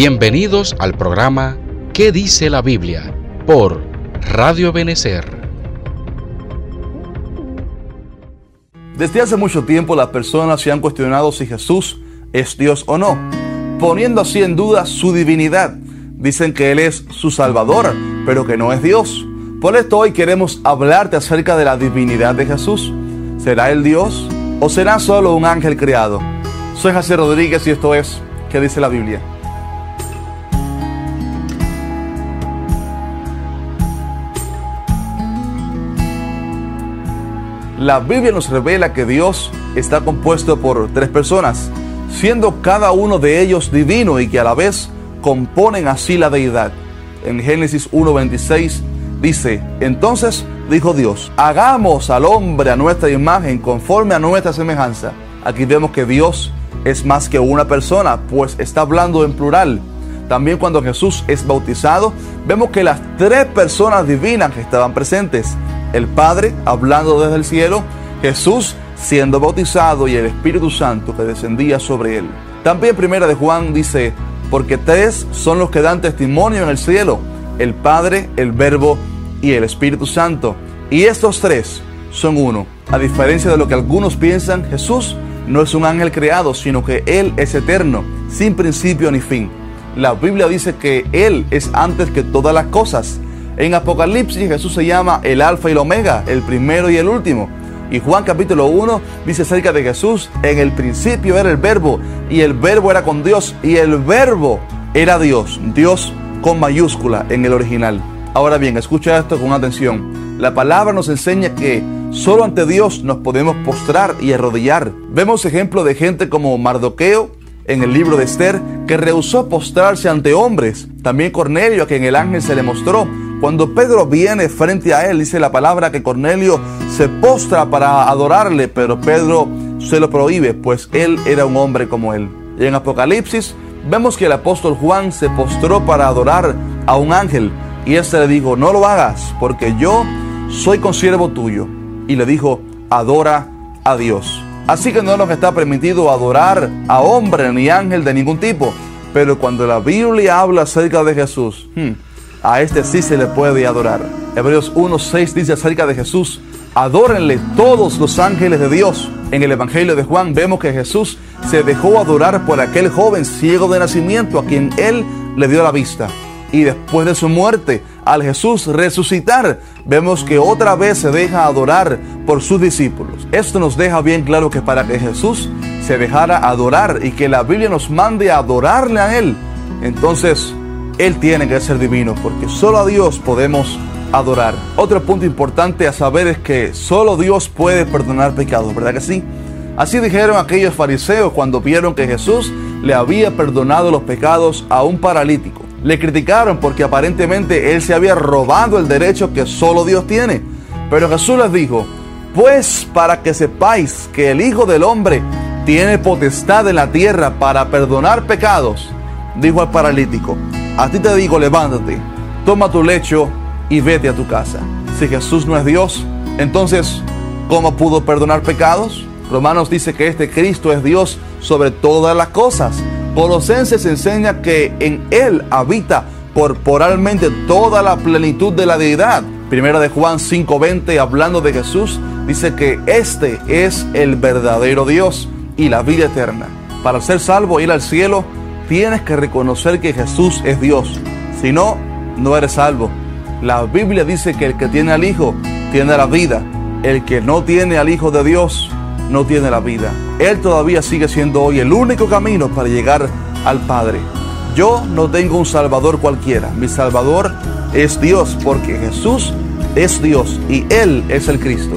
Bienvenidos al programa ¿Qué dice la Biblia? por Radio Benecer. Desde hace mucho tiempo las personas se han cuestionado si Jesús es Dios o no, poniendo así en duda su divinidad. Dicen que Él es su Salvador, pero que no es Dios. Por esto hoy queremos hablarte acerca de la divinidad de Jesús. ¿Será Él Dios o será solo un ángel creado? Soy José Rodríguez y esto es ¿Qué dice la Biblia? La Biblia nos revela que Dios está compuesto por tres personas, siendo cada uno de ellos divino y que a la vez componen así la deidad. En Génesis 1.26 dice, entonces dijo Dios, hagamos al hombre a nuestra imagen conforme a nuestra semejanza. Aquí vemos que Dios es más que una persona, pues está hablando en plural. También cuando Jesús es bautizado, vemos que las tres personas divinas que estaban presentes, el Padre hablando desde el cielo, Jesús siendo bautizado y el Espíritu Santo que descendía sobre él. También primera de Juan dice, porque tres son los que dan testimonio en el cielo, el Padre, el Verbo y el Espíritu Santo. Y estos tres son uno. A diferencia de lo que algunos piensan, Jesús no es un ángel creado, sino que Él es eterno, sin principio ni fin. La Biblia dice que Él es antes que todas las cosas en Apocalipsis Jesús se llama el Alfa y el Omega, el primero y el último. Y Juan capítulo 1 dice acerca de Jesús, en el principio era el verbo y el verbo era con Dios y el verbo era Dios, Dios con mayúscula en el original. Ahora bien, escucha esto con atención. La palabra nos enseña que solo ante Dios nos podemos postrar y arrodillar. Vemos ejemplo de gente como Mardoqueo en el libro de Esther que rehusó postrarse ante hombres. También Cornelio a quien el ángel se le mostró cuando Pedro viene frente a él, dice la palabra que Cornelio se postra para adorarle, pero Pedro se lo prohíbe, pues él era un hombre como él. Y en Apocalipsis vemos que el apóstol Juan se postró para adorar a un ángel y éste le dijo, no lo hagas, porque yo soy consiervo tuyo. Y le dijo, adora a Dios. Así que no nos está permitido adorar a hombre ni ángel de ningún tipo. Pero cuando la Biblia habla acerca de Jesús, hmm, a este sí se le puede adorar. Hebreos 1.6 dice acerca de Jesús, adórenle todos los ángeles de Dios. En el Evangelio de Juan vemos que Jesús se dejó adorar por aquel joven ciego de nacimiento a quien él le dio la vista. Y después de su muerte, al Jesús resucitar, vemos que otra vez se deja adorar por sus discípulos. Esto nos deja bien claro que para que Jesús se dejara adorar y que la Biblia nos mande a adorarle a Él, entonces él tiene que ser divino porque solo a Dios podemos adorar. Otro punto importante a saber es que solo Dios puede perdonar pecados, ¿verdad que sí? Así dijeron aquellos fariseos cuando vieron que Jesús le había perdonado los pecados a un paralítico. Le criticaron porque aparentemente él se había robado el derecho que solo Dios tiene. Pero Jesús les dijo, pues para que sepáis que el Hijo del Hombre tiene potestad en la tierra para perdonar pecados, dijo al paralítico, a ti te digo, levántate, toma tu lecho y vete a tu casa. Si Jesús no es Dios, entonces, ¿cómo pudo perdonar pecados? Romanos dice que este Cristo es Dios sobre todas las cosas. Colosenses enseña que en Él habita corporalmente toda la plenitud de la deidad. Primera de Juan 5:20, hablando de Jesús, dice que este es el verdadero Dios y la vida eterna. Para ser salvo, ir al cielo, tienes que reconocer que Jesús es Dios. Si no, no eres salvo. La Biblia dice que el que tiene al Hijo tiene la vida. El que no tiene al Hijo de Dios no tiene la vida. Él todavía sigue siendo hoy el único camino para llegar al Padre. Yo no tengo un Salvador cualquiera. Mi Salvador es Dios porque Jesús es Dios y Él es el Cristo.